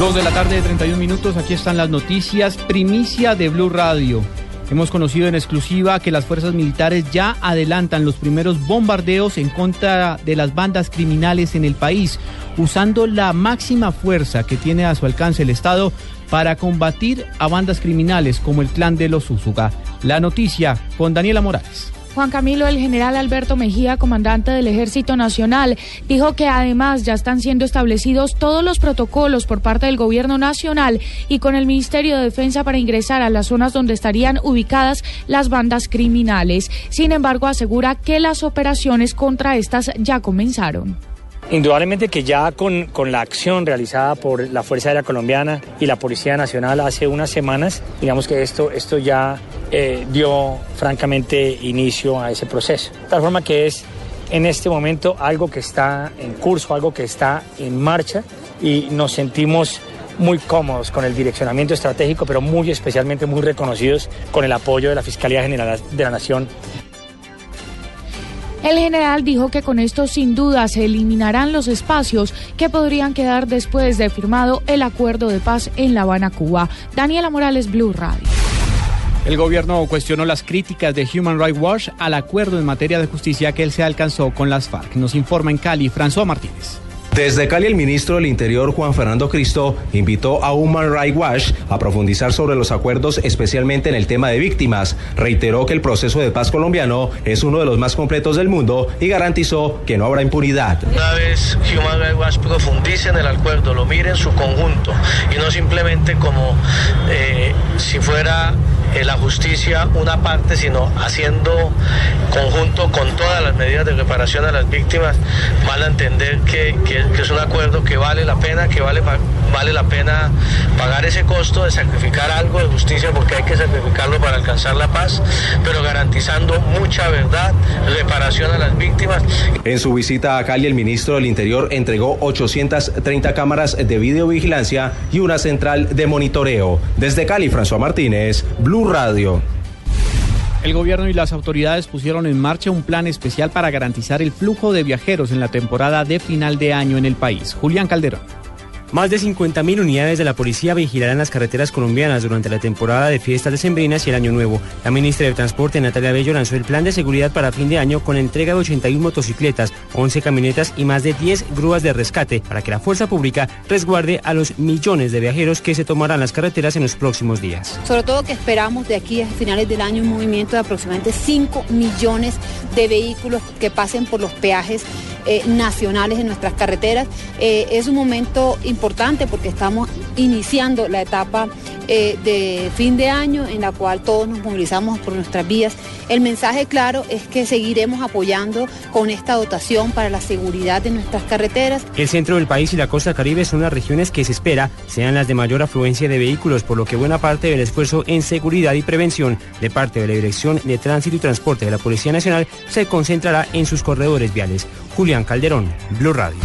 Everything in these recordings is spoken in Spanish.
Dos de la tarde de 31 minutos, aquí están las noticias. Primicia de Blue Radio. Hemos conocido en exclusiva que las fuerzas militares ya adelantan los primeros bombardeos en contra de las bandas criminales en el país, usando la máxima fuerza que tiene a su alcance el Estado para combatir a bandas criminales como el clan de los Úsuga. La noticia con Daniela Morales. Juan Camilo, el general Alberto Mejía, comandante del Ejército Nacional, dijo que además ya están siendo establecidos todos los protocolos por parte del Gobierno Nacional y con el Ministerio de Defensa para ingresar a las zonas donde estarían ubicadas las bandas criminales. Sin embargo, asegura que las operaciones contra estas ya comenzaron. Indudablemente que ya con, con, la acción realizada por la Fuerza Aérea Colombiana y la Policía Nacional hace unas semanas, digamos que esto, esto ya eh, dio francamente inicio a ese proceso. De tal forma que es en este momento algo que está en curso, algo que está en marcha y nos sentimos muy cómodos con el direccionamiento estratégico, pero muy especialmente muy reconocidos con el apoyo de la Fiscalía General de la Nación el general dijo que con esto sin duda se eliminarán los espacios que podrían quedar después de firmado el acuerdo de paz en La Habana, Cuba. Daniela Morales, Blue Radio. El gobierno cuestionó las críticas de Human Rights Watch al acuerdo en materia de justicia que él se alcanzó con las FARC. Nos informa en Cali François Martínez. Desde Cali, el ministro del Interior, Juan Fernando Cristo, invitó a Human Rights Watch a profundizar sobre los acuerdos, especialmente en el tema de víctimas. Reiteró que el proceso de paz colombiano es uno de los más completos del mundo y garantizó que no habrá impunidad. Una vez Human Rights Watch profundice en el acuerdo, lo mire en su conjunto y no simplemente como eh, si fuera eh, la justicia una parte, sino haciendo conjunto con todas las medidas de reparación a las víctimas, van a entender que, que, que es un acuerdo que vale la pena, que vale, vale la pena pagar ese costo de sacrificar algo de justicia, porque hay que sacrificarlo para alcanzar la paz, pero garantizando mucha verdad, reparación a las víctimas. En su visita a Cali, el ministro del Interior entregó 830 cámaras de videovigilancia y una central de monitoreo. Desde Cali, François Martínez, Blue Radio. El gobierno y las autoridades pusieron en marcha un plan especial para garantizar el flujo de viajeros en la temporada de final de año en el país. Julián Calderón. Más de 50.000 unidades de la policía vigilarán las carreteras colombianas durante la temporada de fiestas decembrinas y el Año Nuevo. La ministra de Transporte, Natalia Bello, lanzó el plan de seguridad para fin de año con entrega de 81 motocicletas, 11 camionetas y más de 10 grúas de rescate para que la fuerza pública resguarde a los millones de viajeros que se tomarán las carreteras en los próximos días. Sobre todo que esperamos de aquí a finales del año un movimiento de aproximadamente 5 millones de vehículos que pasen por los peajes eh, nacionales en nuestras carreteras. Eh, es un momento importante porque estamos iniciando la etapa eh, de fin de año en la cual todos nos movilizamos por nuestras vías. El mensaje claro es que seguiremos apoyando con esta dotación para la seguridad de nuestras carreteras. El centro del país y la costa caribe son las regiones que se espera sean las de mayor afluencia de vehículos, por lo que buena parte del esfuerzo en seguridad y prevención de parte de la Dirección de Tránsito y Transporte de la Policía Nacional se concentrará en sus corredores viales. Julián Calderón, Blue Radio.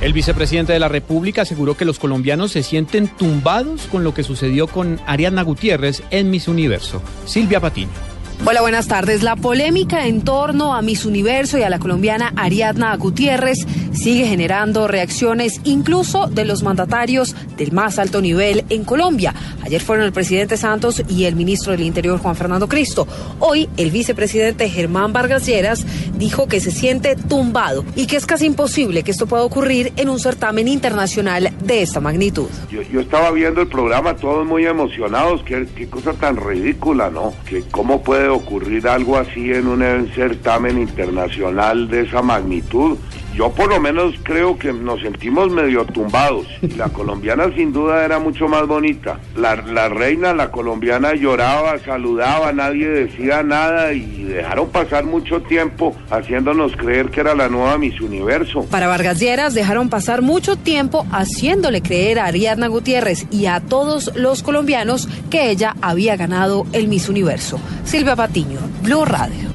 El vicepresidente de la República aseguró que los colombianos se sienten tumbados con lo que sucedió con Ariadna Gutiérrez en Miss Universo. Silvia Patiño. Hola, buenas tardes. La polémica en torno a Miss Universo y a la colombiana Ariadna Gutiérrez sigue generando reacciones incluso de los mandatarios del más alto nivel en Colombia. Ayer fueron el presidente Santos y el ministro del Interior Juan Fernando Cristo. Hoy el vicepresidente Germán Vargas Lleras dijo que se siente tumbado y que es casi imposible que esto pueda ocurrir en un certamen internacional de esta magnitud. Yo, estaba viendo el programa, todos muy emocionados, qué, qué cosa tan ridícula, ¿no? Que cómo puede ocurrir algo así en un certamen internacional de esa magnitud. Yo por lo menos creo que nos sentimos medio tumbados. La colombiana sin duda era mucho más bonita. La, la reina, la colombiana lloraba, saludaba, nadie decía nada y dejaron pasar mucho tiempo haciéndonos creer que era la nueva Miss Universo. Para Vargas Lleras dejaron pasar mucho tiempo haciéndole creer a Ariadna Gutiérrez y a todos los colombianos que ella había ganado el Miss Universo. Silvia Patiño, Blue Radio.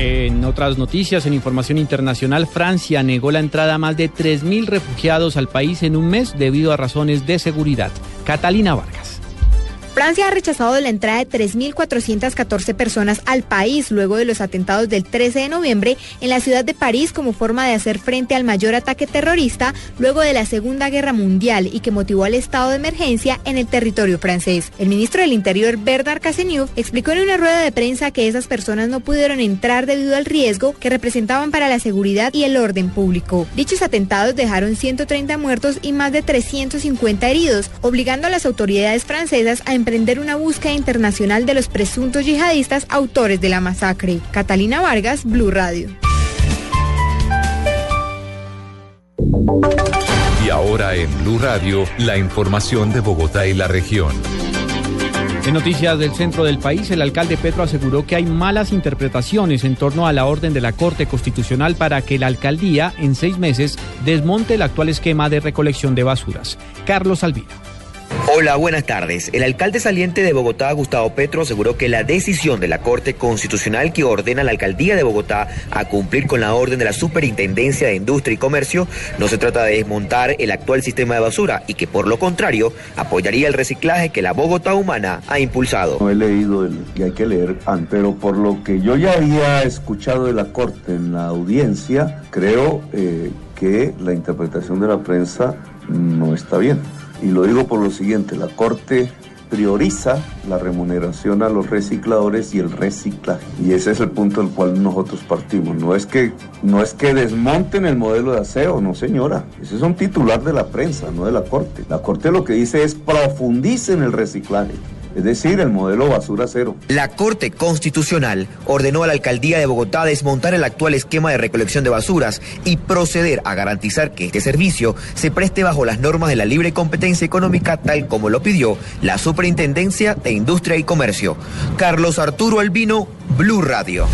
En otras noticias, en información internacional, Francia negó la entrada a más de 3.000 refugiados al país en un mes debido a razones de seguridad. Catalina Vargas. Francia ha rechazado la entrada de 3.414 personas al país luego de los atentados del 13 de noviembre en la ciudad de París como forma de hacer frente al mayor ataque terrorista luego de la Segunda Guerra Mundial y que motivó al estado de emergencia en el territorio francés. El ministro del Interior, Bernard Cazeneuve, explicó en una rueda de prensa que esas personas no pudieron entrar debido al riesgo que representaban para la seguridad y el orden público. Dichos atentados dejaron 130 muertos y más de 350 heridos, obligando a las autoridades francesas a emprender una búsqueda internacional de los presuntos yihadistas autores de la masacre. Catalina Vargas, Blue Radio. Y ahora en Blue Radio, la información de Bogotá y la región. En noticias del centro del país, el alcalde Petro aseguró que hay malas interpretaciones en torno a la orden de la Corte Constitucional para que la alcaldía, en seis meses, desmonte el actual esquema de recolección de basuras. Carlos Albino. Hola, buenas tardes. El alcalde saliente de Bogotá, Gustavo Petro, aseguró que la decisión de la Corte Constitucional que ordena a la alcaldía de Bogotá a cumplir con la orden de la Superintendencia de Industria y Comercio no se trata de desmontar el actual sistema de basura y que por lo contrario apoyaría el reciclaje que la Bogotá humana ha impulsado. No he leído el que hay que leer, pero por lo que yo ya había escuchado de la Corte en la audiencia, creo eh, que la interpretación de la prensa no está bien. Y lo digo por lo siguiente, la Corte prioriza la remuneración a los recicladores y el reciclaje. Y ese es el punto del cual nosotros partimos. No es que, no es que desmonten el modelo de aseo, no señora. Ese es un titular de la prensa, no de la Corte. La Corte lo que dice es profundicen el reciclaje es decir, el modelo basura cero. La Corte Constitucional ordenó a la Alcaldía de Bogotá desmontar el actual esquema de recolección de basuras y proceder a garantizar que este servicio se preste bajo las normas de la libre competencia económica tal como lo pidió la Superintendencia de Industria y Comercio. Carlos Arturo Albino, Blue Radio.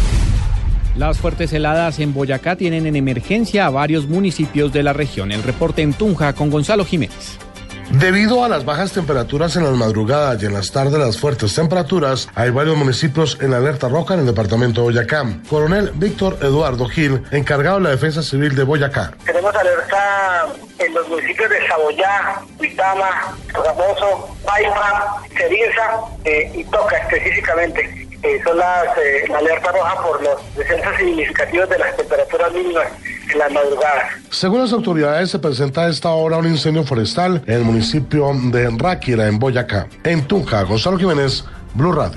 Las fuertes heladas en Boyacá tienen en emergencia a varios municipios de la región. El reporte en Tunja con Gonzalo Jiménez. Debido a las bajas temperaturas en las madrugadas y en las tardes las fuertes temperaturas, hay varios municipios en alerta roja en el departamento de Boyacá. Coronel Víctor Eduardo Gil, encargado de la Defensa Civil de Boyacá. Tenemos alerta en los municipios de Saboyá, Huitama, Ramoso, Paima, Ceriza eh, y Toca específicamente. Son las eh, alerta roja por los descensos significativos de las temperaturas mínimas madrugadas. Según las autoridades, se presenta a esta hora un incendio forestal en el municipio de Ráquira, en Boyacá. En Tunja, Gonzalo Jiménez, Blue Radio.